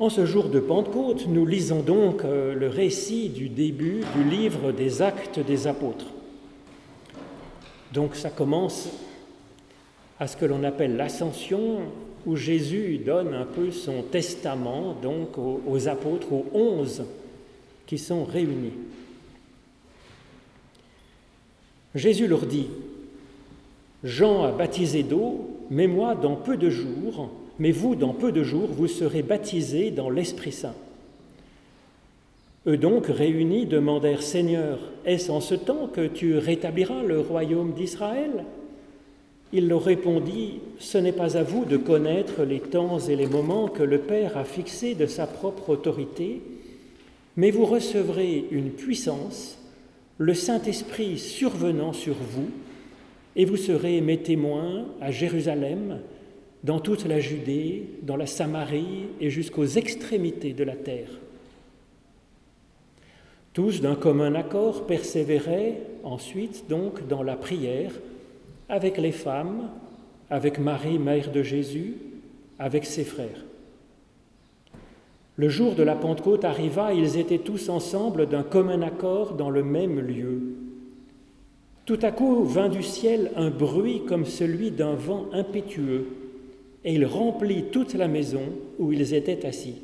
En ce jour de Pentecôte, nous lisons donc euh, le récit du début du livre des actes des apôtres. Donc ça commence à ce que l'on appelle l'ascension, où Jésus donne un peu son testament donc aux, apôtres, aux onze qui sont réunis. Jésus leur dit, Jean a baptisé d'eau, mais moi dans peu de jours, mais vous, dans peu de jours, vous serez baptisés dans l'Esprit Saint. Eux donc, réunis, demandèrent, Seigneur, est-ce en ce temps que tu rétabliras le royaume d'Israël? Il leur répondit, Ce n'est pas à vous de connaître les temps et les moments que le Père a fixés de sa propre autorité, mais vous recevrez une puissance, le Saint-Esprit survenant sur vous, et vous serez mes témoins à Jérusalem, dans toute la Judée, dans la Samarie et jusqu'aux extrémités de la terre. Tous d'un commun accord persévéraient ensuite donc dans la prière avec les femmes, avec Marie, mère de Jésus, avec ses frères. Le jour de la Pentecôte arriva, ils étaient tous ensemble d'un commun accord dans le même lieu. Tout à coup vint du ciel un bruit comme celui d'un vent impétueux et il remplit toute la maison où ils étaient assis.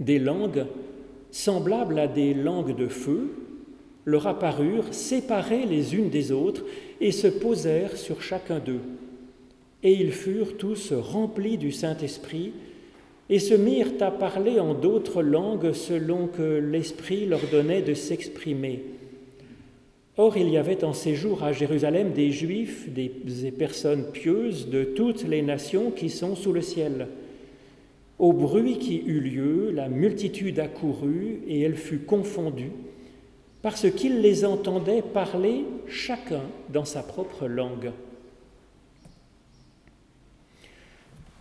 Des langues, semblables à des langues de feu, leur apparurent, séparées les unes des autres, et se posèrent sur chacun d'eux. Et ils furent tous remplis du Saint-Esprit, et se mirent à parler en d'autres langues selon que l'Esprit leur donnait de s'exprimer. Or, il y avait en séjour à Jérusalem des Juifs, des, personnes pieuses de toutes les nations qui sont sous le ciel. Au bruit qui eut lieu, la multitude accourut et elle fut confondue, parce qu'ils les entendaient parler chacun dans sa propre langue.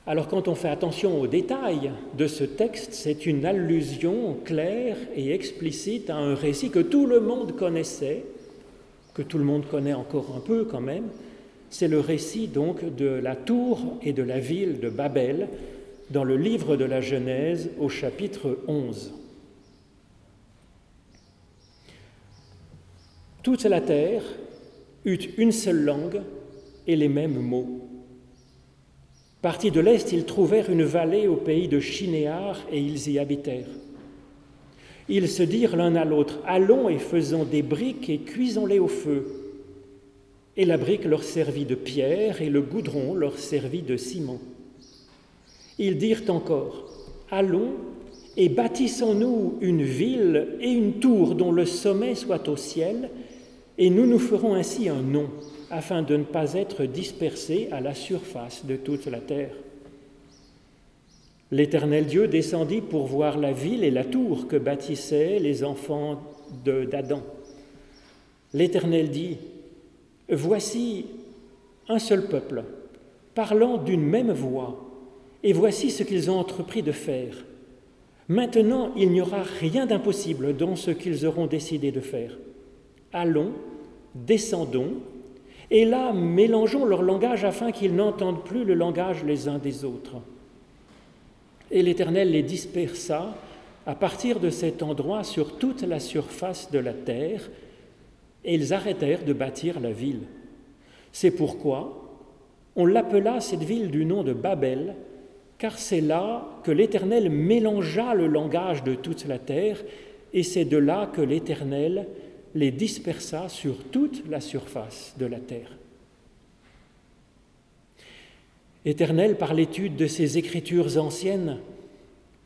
Alors quand on fait attention aux détails de ce texte, c'est une allusion claire et explicite à un récit que tout le monde connaissait, que tout le monde connaît encore un peu quand même, c'est le récit donc de la tour et de la ville de Babel dans le livre de la Genèse au chapitre 11. Toute la terre eut une seule langue et les mêmes mots. Partis de l'Est, ils trouvèrent une vallée au pays de Chinéar et ils y habitèrent. Ils se dirent l'un à l'autre, Allons et faisons des briques et cuisons-les au feu. Et la brique leur servit de pierre et le goudron leur servit de ciment. Ils dirent encore, Allons et bâtissons-nous une ville et une tour dont le sommet soit au ciel, et nous nous ferons ainsi un nom, afin de ne pas être dispersés à la surface de toute la terre. L'Éternel Dieu descendit pour voir la ville et la tour que bâtissaient les enfants d'Adam. L'Éternel dit, Voici un seul peuple, parlant d'une même voix, et voici ce qu'ils ont entrepris de faire. Maintenant, il n'y aura rien d'impossible dans ce qu'ils auront décidé de faire. Allons, descendons, et là, mélangeons leur langage afin qu'ils n'entendent plus le langage les uns des autres. Et l'Éternel les dispersa à partir de cet endroit sur toute la surface de la terre, et ils arrêtèrent de bâtir la ville. C'est pourquoi on l'appela cette ville du nom de Babel, car c'est là que l'Éternel mélangea le langage de toute la terre, et c'est de là que l'Éternel les dispersa sur toute la surface de la terre. Éternel, par l'étude de ces écritures anciennes,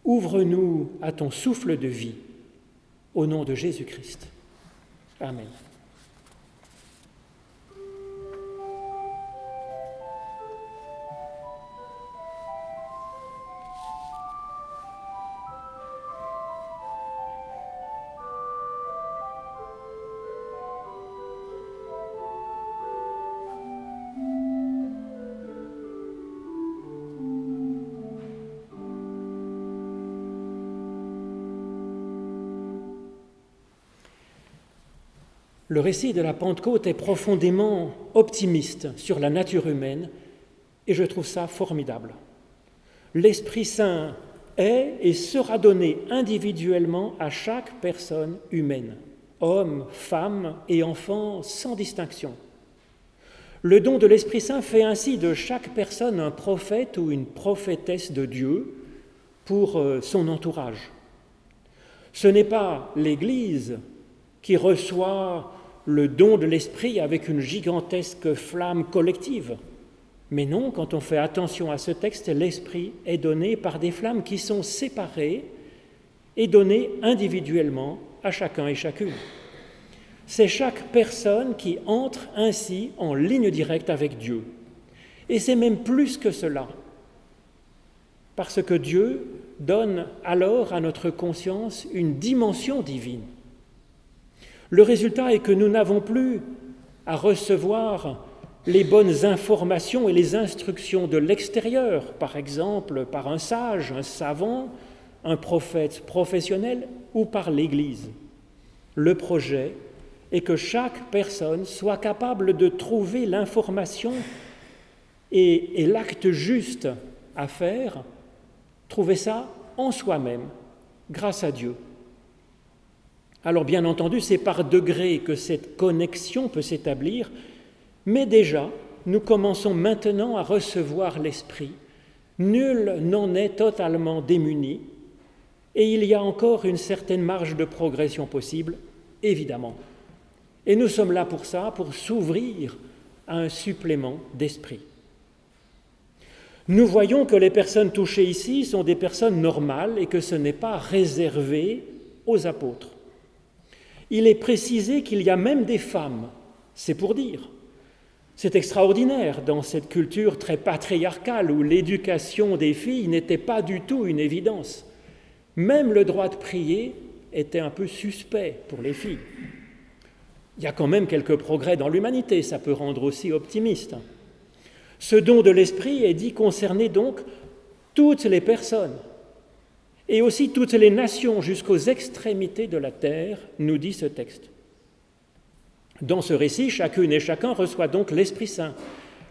ouvre-nous à ton souffle de vie, au nom de Jésus-Christ. Amen. Le récit de la Pentecôte est profondément optimiste sur la nature humaine et je trouve ça formidable. L'Esprit Saint est et sera donné individuellement à chaque personne humaine, homme, femme et enfant sans distinction. Le don de l'Esprit Saint fait ainsi de chaque personne un prophète ou une prophétesse de Dieu pour euh, son entourage. Ce n'est pas l'Église qui reçoit le don de l'Esprit avec une gigantesque flamme collective. Mais non, quand on fait attention à ce texte, l'Esprit est donné par des flammes qui sont séparées et données individuellement à chacun et chacune. C'est chaque personne qui entre ainsi en ligne directe avec Dieu. Et c'est même plus que cela, parce que Dieu donne alors à notre conscience une dimension divine. Le résultat est que nous n'avons plus à recevoir les bonnes informations et les instructions de l'extérieur, par exemple par un sage, un savant, un prophète professionnel ou par l'Église. Le projet est que chaque personne soit capable de trouver l'information et, l'acte juste à faire, trouver ça en soi-même, grâce à Dieu. Alors bien entendu, c'est par degré que cette connexion peut s'établir, mais déjà, nous commençons maintenant à recevoir l'Esprit. Nul n'en est totalement démuni, et il y a encore une certaine marge de progression possible, évidemment. Et nous sommes là pour ça, pour s'ouvrir à un supplément d'esprit. Nous voyons que les personnes touchées ici sont des personnes normales et que ce n'est pas réservé aux apôtres. Il est précisé qu'il y a même des femmes, c'est pour dire. C'est extraordinaire dans cette culture très patriarcale où l'éducation des filles n'était pas du tout une évidence. Même le droit de prier était un peu suspect pour les filles. Il y a quand même quelques progrès dans l'humanité, ça peut rendre aussi optimiste. Ce don de l'esprit est dit concerner donc toutes les personnes, et aussi toutes les nations jusqu'aux extrémités de la terre, nous dit ce texte. Dans ce récit, chacune et chacun reçoit donc l'Esprit Saint,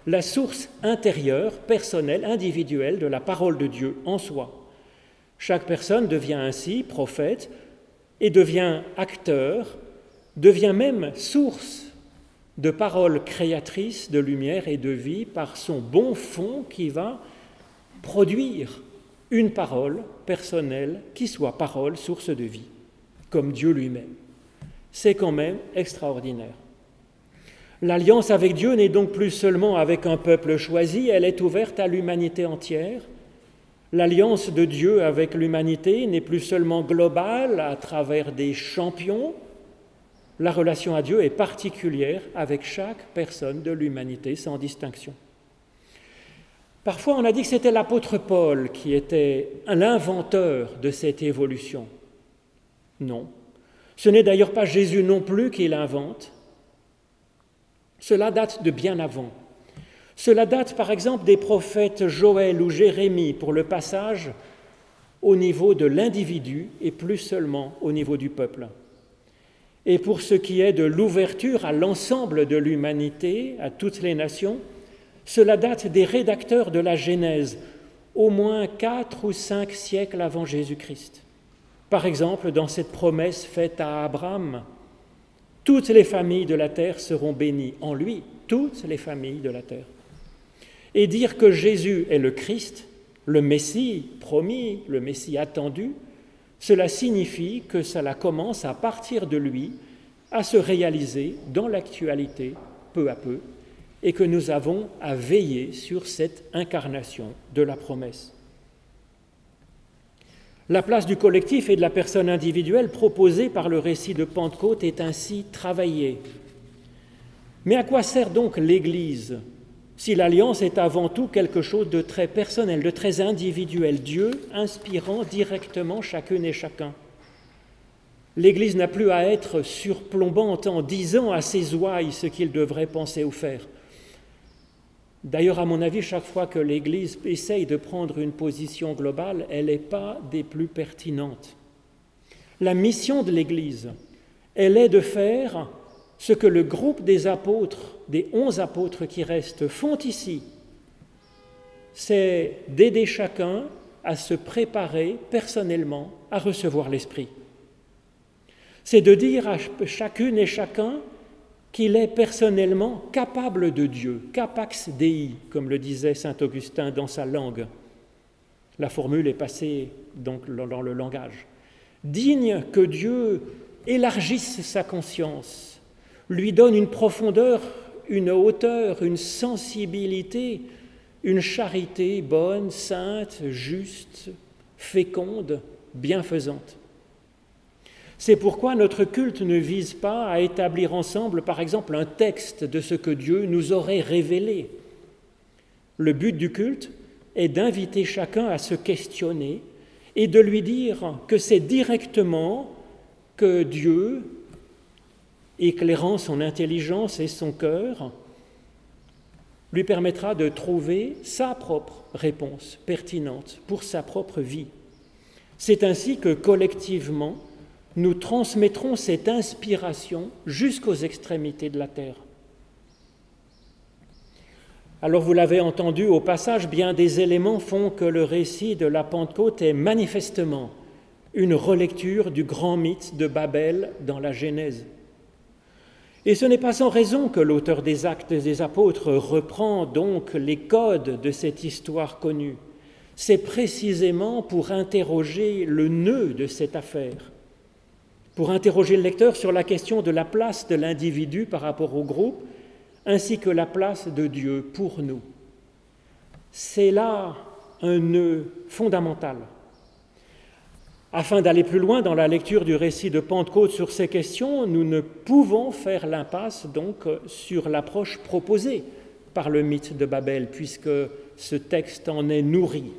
la source intérieure, personnelle, individuelle de la parole de Dieu en soi. Chaque personne devient ainsi prophète et devient acteur, devient même source de paroles créatrices de lumière et de vie par son bon fond qui va produire une parole personnelle qui soit parole, source de vie, comme Dieu lui-même. C'est quand même extraordinaire. L'alliance avec Dieu n'est donc plus seulement avec un peuple choisi, elle est ouverte à l'humanité entière. L'alliance de Dieu avec l'humanité n'est plus seulement globale à travers des champions, la relation à Dieu est particulière avec chaque personne de l'humanité sans distinction. Parfois, on a dit que c'était l'apôtre Paul qui était l'inventeur de cette évolution. Non. Ce n'est d'ailleurs pas Jésus non plus qui l'invente. Cela date de bien avant. Cela date par exemple des prophètes Joël ou Jérémie pour le passage au niveau de l'individu et plus seulement au niveau du peuple. Et pour ce qui est de l'ouverture à l'ensemble de l'humanité, à toutes les nations, cela date des rédacteurs de la Genèse, au moins quatre ou cinq siècles avant Jésus-Christ. Par exemple, dans cette promesse faite à Abraham, toutes les familles de la terre seront bénies en lui, toutes les familles de la terre. Et dire que Jésus est le Christ, le Messie promis, le Messie attendu, cela signifie que cela commence à partir de lui à se réaliser dans l'actualité peu à peu et que nous avons à veiller sur cette incarnation de la promesse. La place du collectif et de la personne individuelle proposée par le récit de Pentecôte est ainsi travaillée. Mais à quoi sert donc l'Église si l'alliance est avant tout quelque chose de très personnel, de très individuel, Dieu inspirant directement chacune et chacun? L'Église n'a plus à être surplombante en disant à ses ouailles ce qu'il devrait penser ou faire. D'ailleurs, à mon avis, chaque fois que l'Église essaye de prendre une position globale, elle n'est pas des plus pertinentes. La mission de l'Église, elle est de faire ce que le groupe des apôtres, des onze apôtres qui restent, font ici. C'est d'aider chacun à se préparer personnellement à recevoir l'Esprit. C'est de dire à chacune et chacun qu'il est personnellement capable de Dieu, capax Dei, comme le disait saint Augustin dans sa langue. La formule est passée dans le langage. Digne que Dieu élargisse sa conscience, lui donne une profondeur, une hauteur, une sensibilité, une charité bonne, sainte, juste, féconde, bienfaisante. C'est pourquoi notre culte ne vise pas à établir ensemble, par exemple, un texte de ce que Dieu nous aurait révélé. Le but du culte est d'inviter chacun à se questionner et de lui dire que c'est directement que Dieu, éclairant son intelligence et son cœur, lui permettra de trouver sa propre réponse pertinente pour sa propre vie. C'est ainsi que collectivement, nous transmettrons cette inspiration jusqu'aux extrémités de la terre. Alors vous l'avez entendu au passage, bien des éléments font que le récit de la Pentecôte est manifestement une relecture du grand mythe de Babel dans la Genèse. Et ce n'est pas sans raison que l'auteur des Actes des Apôtres reprend donc les codes de cette histoire connue. C'est précisément pour interroger le nœud de cette affaire, pour interroger le lecteur sur la question de la place de l'individu par rapport au groupe, ainsi que la place de Dieu pour nous. C'est là un nœud fondamental. Afin d'aller plus loin dans la lecture du récit de Pentecôte sur ces questions, nous ne pouvons faire l'impasse donc sur l'approche proposée par le mythe de Babel, puisque ce texte en est nourri.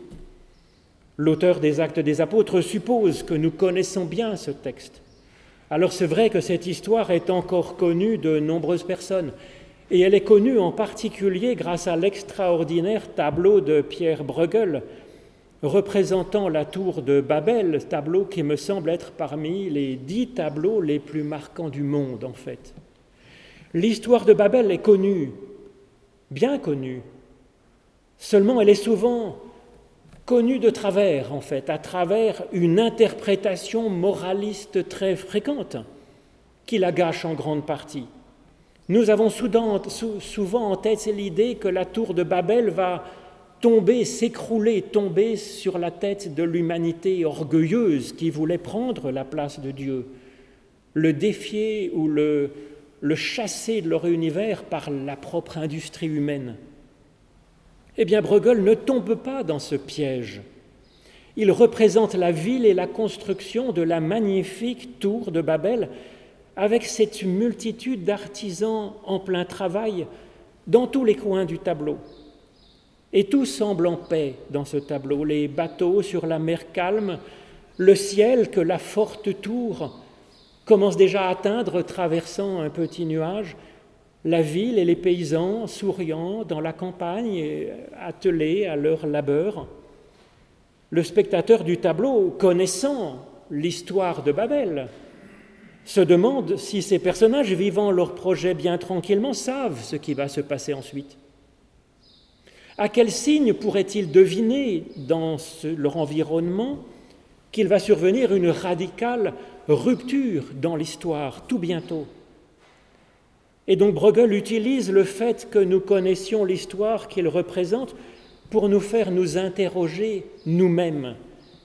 L'auteur des Actes des Apôtres suppose que nous connaissons bien ce texte. Alors c'est vrai que cette histoire est encore connue de nombreuses personnes, et elle est connue en particulier grâce à l'extraordinaire tableau de Pierre Bruegel, représentant la tour de Babel, tableau qui me semble être parmi les dix tableaux les plus marquants du monde en fait. L'histoire de Babel est connue, bien connue, seulement elle est souvent connue de travers en fait, à travers une interprétation moraliste très fréquente qui la gâche en grande partie. Nous avons souvent en tête l'idée que la tour de Babel va tomber, s'écrouler, tomber sur la tête de l'humanité orgueilleuse qui voulait prendre la place de Dieu, le défier ou le, le chasser de leur univers par la propre industrie humaine. Eh bien, Bruegel ne tombe pas dans ce piège. Il représente la ville et la construction de la magnifique tour de Babel avec cette multitude d'artisans en plein travail dans tous les coins du tableau. Et tout semble en paix dans ce tableau, les bateaux sur la mer calme, le ciel que la forte tour commence déjà à atteindre traversant un petit nuage, la ville et les paysans souriant dans la campagne, attelés à leur labeur. Le spectateur du tableau, connaissant l'histoire de Babel, se demande si ces personnages vivant leur projet bien tranquillement savent ce qui va se passer ensuite. À quel signe pourrait-il deviner dans leur environnement qu'il va survenir une radicale rupture dans l'histoire tout bientôt? Et donc Bruegel utilise le fait que nous connaissions l'histoire qu'il représente pour nous faire nous interroger nous-mêmes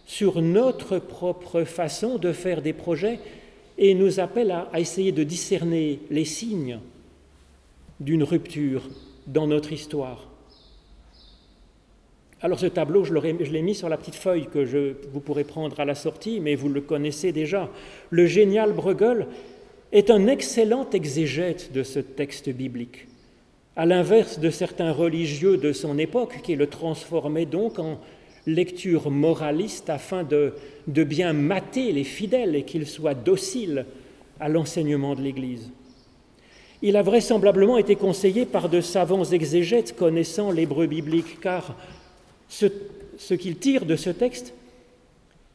sur notre propre façon de faire des projets et nous appelle à, essayer de discerner les signes d'une rupture dans notre histoire. Alors ce tableau, je l'ai mis sur la petite feuille que vous pourrez prendre à la sortie, mais vous le connaissez déjà. Le génial Bruegel est un excellent exégète de ce texte biblique, à l'inverse de certains religieux de son époque qui le transformaient donc en lecture moraliste afin de, de bien mater les fidèles et qu'ils soient dociles à l'enseignement de l'Église. Il a vraisemblablement été conseillé par de savants exégètes connaissant l'hébreu biblique, car ce, qu'il tire de ce texte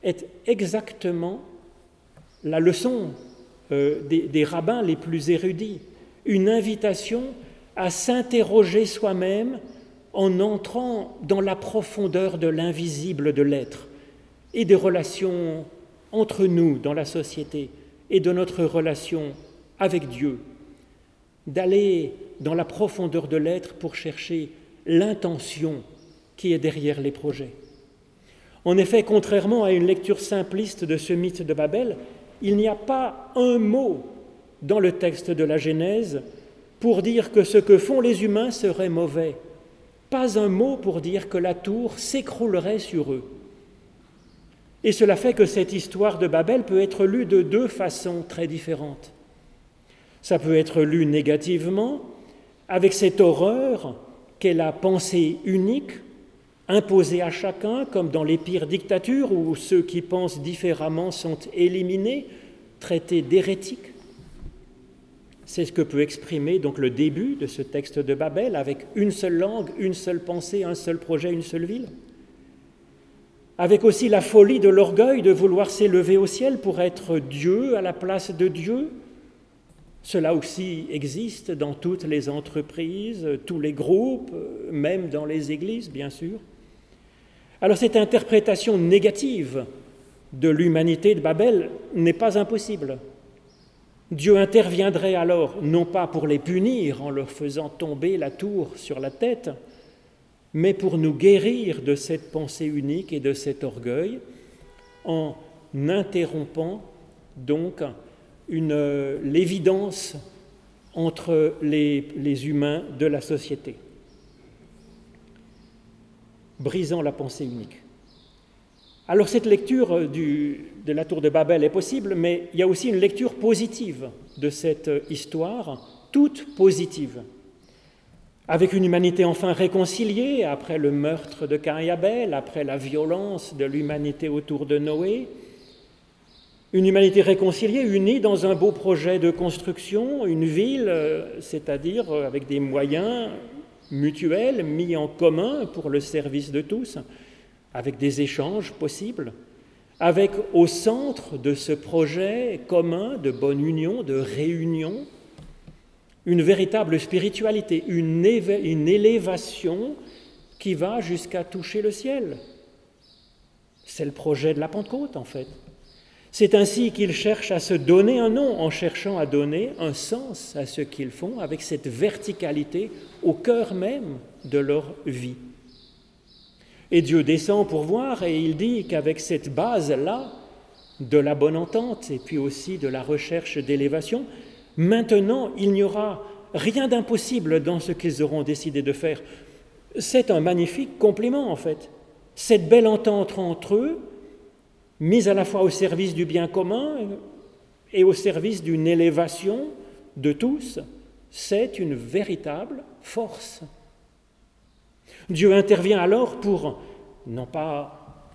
est exactement la leçon euh, des, des rabbins les plus érudits, une invitation à s'interroger soi-même en entrant dans la profondeur de l'invisible de l'être et des relations entre nous dans la société et de notre relation avec Dieu, d'aller dans la profondeur de l'être pour chercher l'intention qui est derrière les projets. En effet, contrairement à une lecture simpliste de ce mythe de Babel, il n'y a pas un mot dans le texte de la Genèse pour dire que ce que font les humains serait mauvais, pas un mot pour dire que la tour s'écroulerait sur eux. Et cela fait que cette histoire de Babel peut être lue de deux façons très différentes. Ça peut être lu négativement, avec cette horreur qu'est la pensée unique, imposée à chacun, comme dans les pires dictatures où ceux qui pensent différemment sont éliminés, traités d'hérétiques. C'est ce que peut exprimer donc le début de ce texte de Babel, avec une seule langue, une seule pensée, un seul projet, une seule ville. Avec aussi la folie de l'orgueil de vouloir s'élever au ciel pour être Dieu à la place de Dieu. Cela aussi existe dans toutes les entreprises, tous les groupes, même dans les églises, bien sûr. Alors cette interprétation négative de l'humanité de Babel n'est pas impossible. Dieu interviendrait alors non pas pour les punir en leur faisant tomber la tour sur la tête, mais pour nous guérir de cette pensée unique et de cet orgueil, en interrompant donc l'évidence entre les, les humains de la société, brisant la pensée unique. Alors cette lecture euh, de la tour de Babel est possible, mais il y a aussi une lecture positive de cette euh, histoire, toute positive, avec une humanité enfin réconciliée après le meurtre de Cain et Abel, après la violence de l'humanité autour de Noé, une humanité réconciliée, unie dans un beau projet de construction, une ville, euh, c'est-à-dire avec des moyens mutuels mis en commun pour le service de tous, avec des échanges possibles, avec au centre de ce projet commun de bonne union, de réunion, une véritable spiritualité, une, élévation qui va jusqu'à toucher le ciel. C'est le projet de la Pentecôte, en fait. C'est ainsi qu'ils cherchent à se donner un nom en cherchant à donner un sens à ce qu'ils font avec cette verticalité au cœur même de leur vie. Et Dieu descend pour voir et il dit qu'avec cette base-là, de la bonne entente et puis aussi de la recherche d'élévation, maintenant il n'y aura rien d'impossible dans ce qu'ils auront décidé de faire. C'est un magnifique complément en fait. Cette belle entente entre eux, mise à la fois au service du bien commun et au service d'une élévation de tous, c'est une véritable force. Dieu intervient alors pour, non pas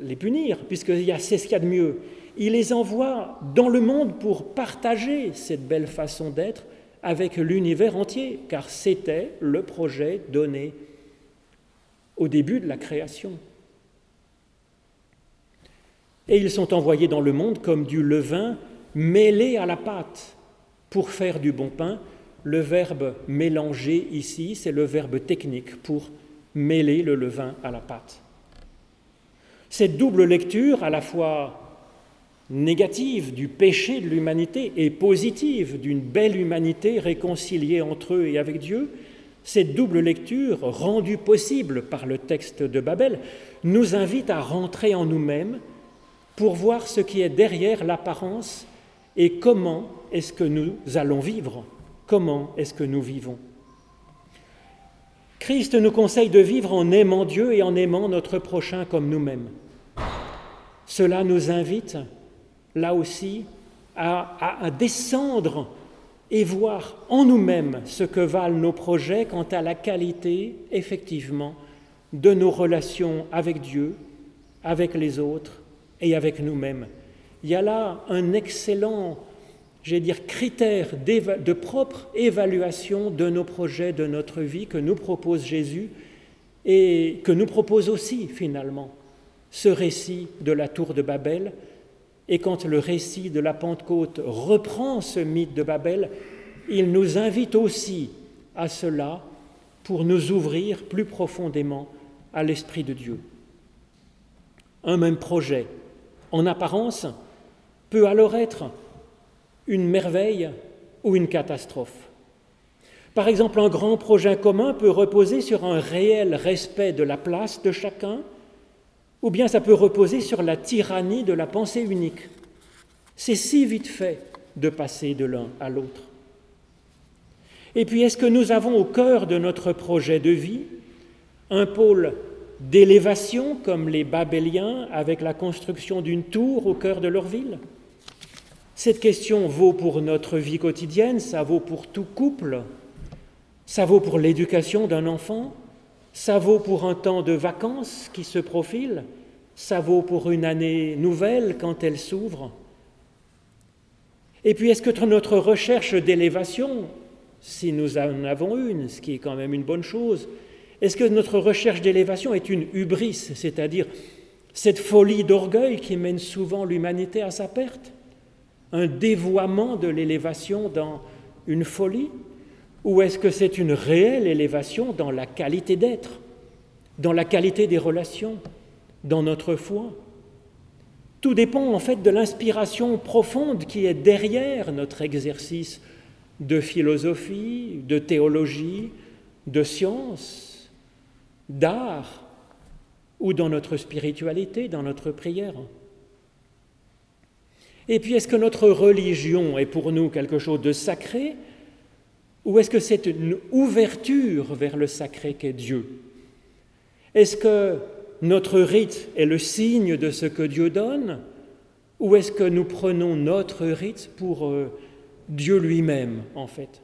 les punir, puisque c'est ce qu'il y a de mieux, il les envoie dans le monde pour partager cette belle façon d'être avec l'univers entier, car c'était le projet donné au début de la création. Et ils sont envoyés dans le monde comme du levain mêlé à la pâte pour faire du bon pain, le verbe mélanger ici, c'est le verbe technique pour mêler le levain à la pâte. Cette double lecture, à la fois négative du péché de l'humanité et positive d'une belle humanité réconciliée entre eux et avec Dieu, cette double lecture, rendue possible par le texte de Babel, nous invite à rentrer en nous-mêmes pour voir ce qui est derrière l'apparence et comment est-ce que nous allons vivre comment est-ce que nous vivons. Christ nous conseille de vivre en aimant Dieu et en aimant notre prochain comme nous-mêmes. Cela nous invite, là aussi, à, descendre et voir en nous-mêmes ce que valent nos projets quant à la qualité, effectivement, de nos relations avec Dieu, avec les autres et avec nous-mêmes. Il y a là un excellent j'ai dire, critères de propre évaluation de nos projets, de notre vie que nous propose Jésus et que nous propose aussi finalement ce récit de la tour de Babel. Et quand le récit de la Pentecôte reprend ce mythe de Babel, il nous invite aussi à cela pour nous ouvrir plus profondément à l'Esprit de Dieu. Un même projet, en apparence, peut alors être une merveille ou une catastrophe. Par exemple, un grand projet commun peut reposer sur un réel respect de la place de chacun, ou bien ça peut reposer sur la tyrannie de la pensée unique. C'est si vite fait de passer de l'un à l'autre. Et puis, est-ce que nous avons au cœur de notre projet de vie un pôle d'élévation comme les Babéliens avec la construction d'une tour au cœur de leur ville? Cette question vaut pour notre vie quotidienne, ça vaut pour tout couple, ça vaut pour l'éducation d'un enfant, ça vaut pour un temps de vacances qui se profile, ça vaut pour une année nouvelle quand elle s'ouvre. Et puis, est-ce que notre recherche d'élévation, si nous en avons une, ce qui est quand même une bonne chose, est-ce que notre recherche d'élévation est une hubris, c'est-à-dire cette folie d'orgueil qui mène souvent l'humanité à sa perte? Un dévoiement de l'élévation dans une folie? Ou est-ce que c'est une réelle élévation dans la qualité d'être, dans la qualité des relations, dans notre foi? Tout dépend en fait de l'inspiration profonde qui est derrière notre exercice de philosophie, de théologie, de science, d'art, ou dans notre spiritualité, dans notre prière. Et puis, est-ce que notre religion est pour nous quelque chose de sacré, ou est-ce que c'est une ouverture vers le sacré qu'est Dieu? Est-ce que notre rite est le signe de ce que Dieu donne ou est-ce que nous prenons notre rite pour euh, Dieu lui-même, en fait?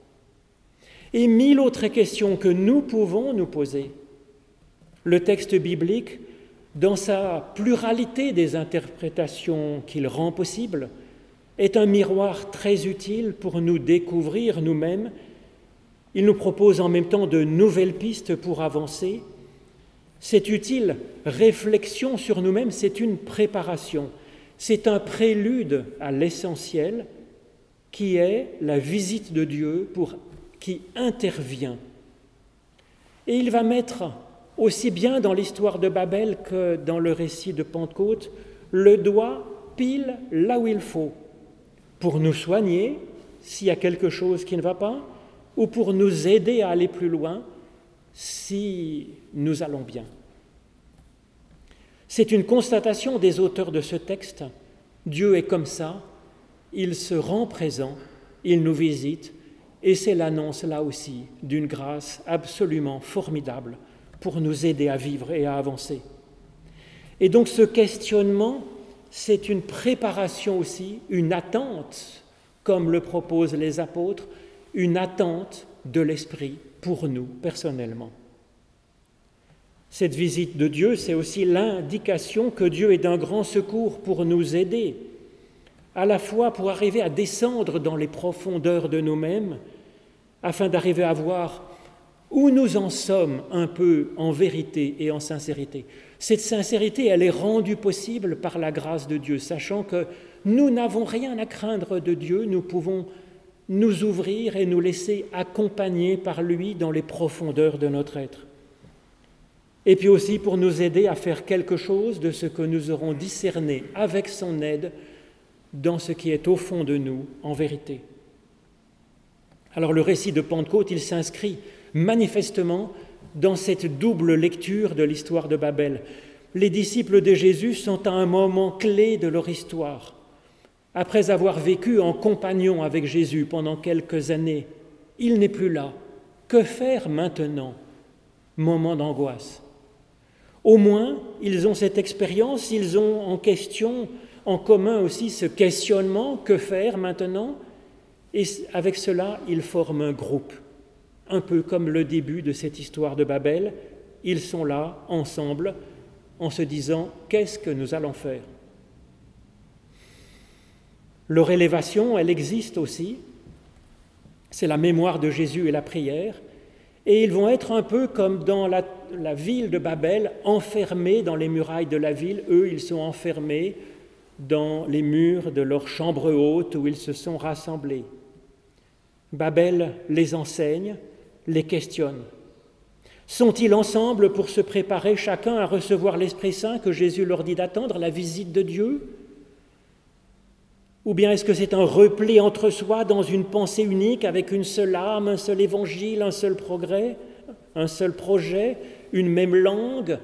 Et mille autres questions que nous pouvons nous poser. Le texte biblique, dans sa pluralité des interprétations qu'il rend possible, est un miroir très utile pour nous découvrir nous-mêmes. Il nous propose en même temps de nouvelles pistes pour avancer c'est utile réflexion sur nous-mêmes, c'est une préparation, c'est un prélude à l'essentiel qui est la visite de Dieu pour qui intervient. Et il va mettre aussi bien dans l'histoire de Babel que dans le récit de Pentecôte le doigt pile là où il faut pour nous soigner s'il y a quelque chose qui ne va pas ou pour nous aider à aller plus loin si nous allons bien. C'est une constatation des auteurs de ce texte. Dieu est comme ça, il se rend présent, il nous visite, et c'est l'annonce là aussi d'une grâce absolument formidable pour nous aider à vivre et à avancer. Et donc ce questionnement, c'est une préparation aussi, une attente, comme le proposent les apôtres, une attente de l'Esprit pour nous personnellement. Cette visite de Dieu, c'est aussi l'indication que Dieu est d'un grand secours pour nous aider, à la fois pour arriver à descendre dans les profondeurs de nous-mêmes, afin d'arriver à voir où nous en sommes un peu en vérité et en sincérité. Cette sincérité, elle est rendue possible par la grâce de Dieu, sachant que nous n'avons rien à craindre de Dieu, nous pouvons nous ouvrir et nous laisser accompagner par lui dans les profondeurs de notre être. Et puis aussi pour nous aider à faire quelque chose de ce que nous aurons discerné avec son aide dans ce qui est au fond de nous en vérité. Alors le récit de Pentecôte, il s'inscrit manifestement dans cette double lecture de l'histoire de Babel. Les disciples de Jésus sont à un moment clé de leur histoire. Après avoir vécu en compagnon avec Jésus pendant quelques années, il n'est plus là. Que faire maintenant? Moment d'angoisse. Au moins, ils ont cette expérience, ils ont en question, en commun aussi ce questionnement, que faire maintenant? Et avec cela, ils forment un groupe, un peu comme le début de cette histoire de Babel. Ils sont là, ensemble, en se disant, qu'est-ce que nous allons faire? Leur élévation, elle existe aussi. C'est la mémoire de Jésus et la prière. Et ils vont être un peu comme dans la, ville de Babel, enfermés dans les murailles de la ville. Eux, ils sont enfermés dans les murs de leur chambre haute où ils se sont rassemblés. Babel les enseigne, les questionne. Sont-ils ensemble pour se préparer chacun à recevoir l'Esprit Saint que Jésus leur dit d'attendre, la visite de Dieu? Ou bien est-ce que c'est un repli entre soi dans une pensée unique avec une seule âme, un seul évangile, un seul progrès, un seul projet, une même langue,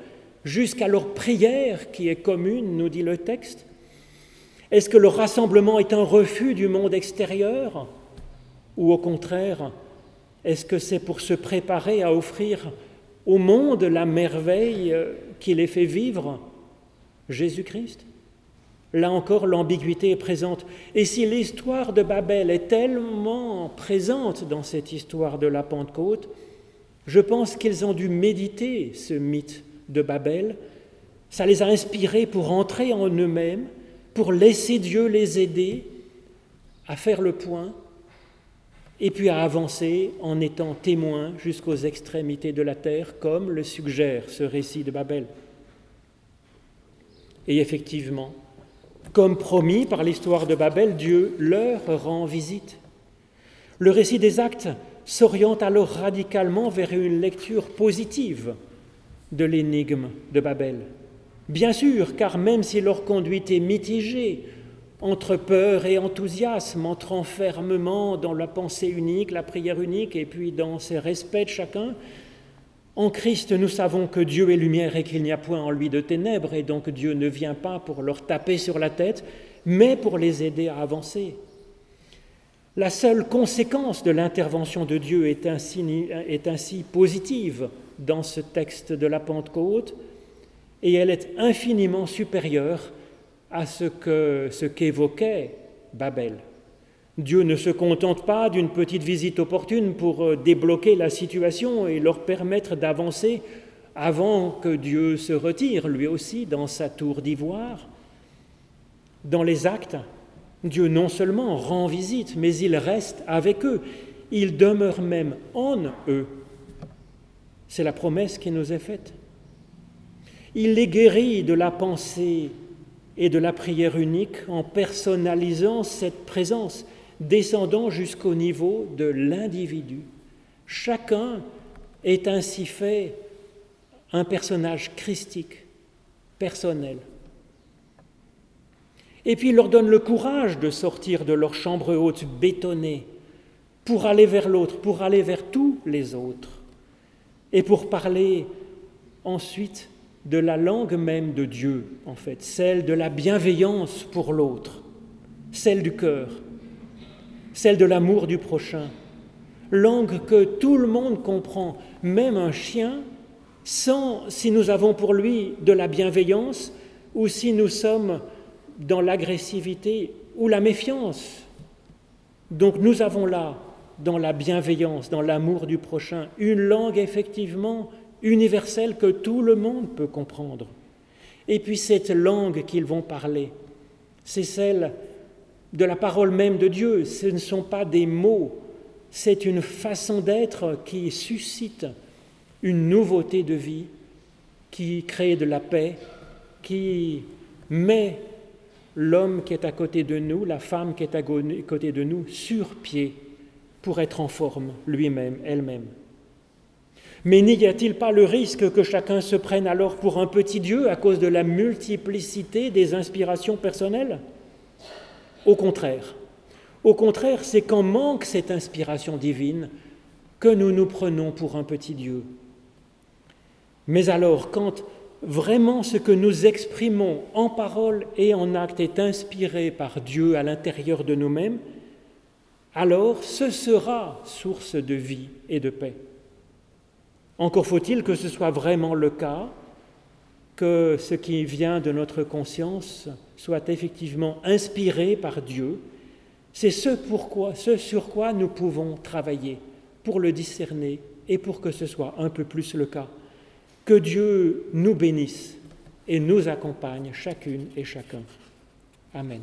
jusqu'à leur prière qui est commune, nous dit le texte? Est-ce que le rassemblement est un refus du monde extérieur Ou au contraire, est-ce que c'est pour se préparer à offrir au monde la merveille qui les fait vivre? Jésus-Christ Là encore, l'ambiguïté est présente. Et si l'histoire de Babel est tellement présente dans cette histoire de la Pentecôte, je pense qu'ils ont dû méditer ce mythe de Babel. Ça les a inspirés pour entrer en eux-mêmes, pour laisser Dieu les aider à faire le point et puis à avancer en étant témoins jusqu'aux extrémités de la terre, comme le suggère ce récit de Babel. Et effectivement, comme promis par l'histoire de Babel, Dieu leur rend visite. Le récit des actes s'oriente alors radicalement vers une lecture positive de l'énigme de Babel. Bien sûr, car même si leur conduite est mitigée, entre peur et enthousiasme, entre enfermement dans la pensée unique, la prière unique, et puis dans ces respects de chacun, en Christ, nous savons que Dieu est lumière et qu'il n'y a point en lui de ténèbres, et donc Dieu ne vient pas pour leur taper sur la tête, mais pour les aider à avancer. La seule conséquence de l'intervention de Dieu est ainsi, est ainsi positive dans ce texte de la Pentecôte et elle est infiniment supérieure à ce que ce qu'évoquait Babel. Dieu ne se contente pas d'une petite visite opportune pour euh, débloquer la situation et leur permettre d'avancer avant que Dieu se retire lui aussi dans sa tour d'ivoire. Dans les actes, Dieu non seulement rend visite, mais il reste avec eux, il demeure même en eux. C'est la promesse qui nous est faite. Il les guérit de la pensée et de la prière unique en personnalisant cette présence, descendant jusqu'au niveau de l'individu. Chacun est ainsi fait un personnage christique, personnel. Et puis il leur donne le courage de sortir de leur chambre haute bétonnée pour aller vers l'autre, pour aller vers tous les autres et pour parler ensuite de la langue même de Dieu, en fait, celle de la bienveillance pour l'autre, celle du cœur, celle de l'amour du prochain, langue que tout le monde comprend, même un chien, sans si nous avons pour lui de la bienveillance ou si nous sommes dans l'agressivité ou la méfiance. Donc nous avons là dans la bienveillance, dans l'amour du prochain, une langue effectivement universelle que tout le monde peut comprendre. Et puis cette langue qu'ils vont parler, c'est celle de la parole même de Dieu, ce ne sont pas des mots, c'est une façon d'être qui suscite une nouveauté de vie, qui crée de la paix, qui met l'homme qui est à côté de nous, la femme qui est à côté de nous, sur pied pour être en forme lui-même, elle-même. Mais n'y a-t-il pas le risque que chacun se prenne alors pour un petit Dieu à cause de la multiplicité des inspirations personnelles? Au contraire. Au contraire, c'est quand manque cette inspiration divine que nous nous prenons pour un petit Dieu. Mais alors, quand vraiment ce que nous exprimons en parole et en acte est inspiré par Dieu à l'intérieur de nous-mêmes, alors ce sera source de vie et de paix. Encore faut-il que ce soit vraiment le cas, que ce qui vient de notre conscience soit effectivement inspiré par Dieu. C'est ce ce sur quoi nous pouvons travailler pour le discerner et pour que ce soit un peu plus le cas. Que Dieu nous bénisse et nous accompagne chacune et chacun. Amen.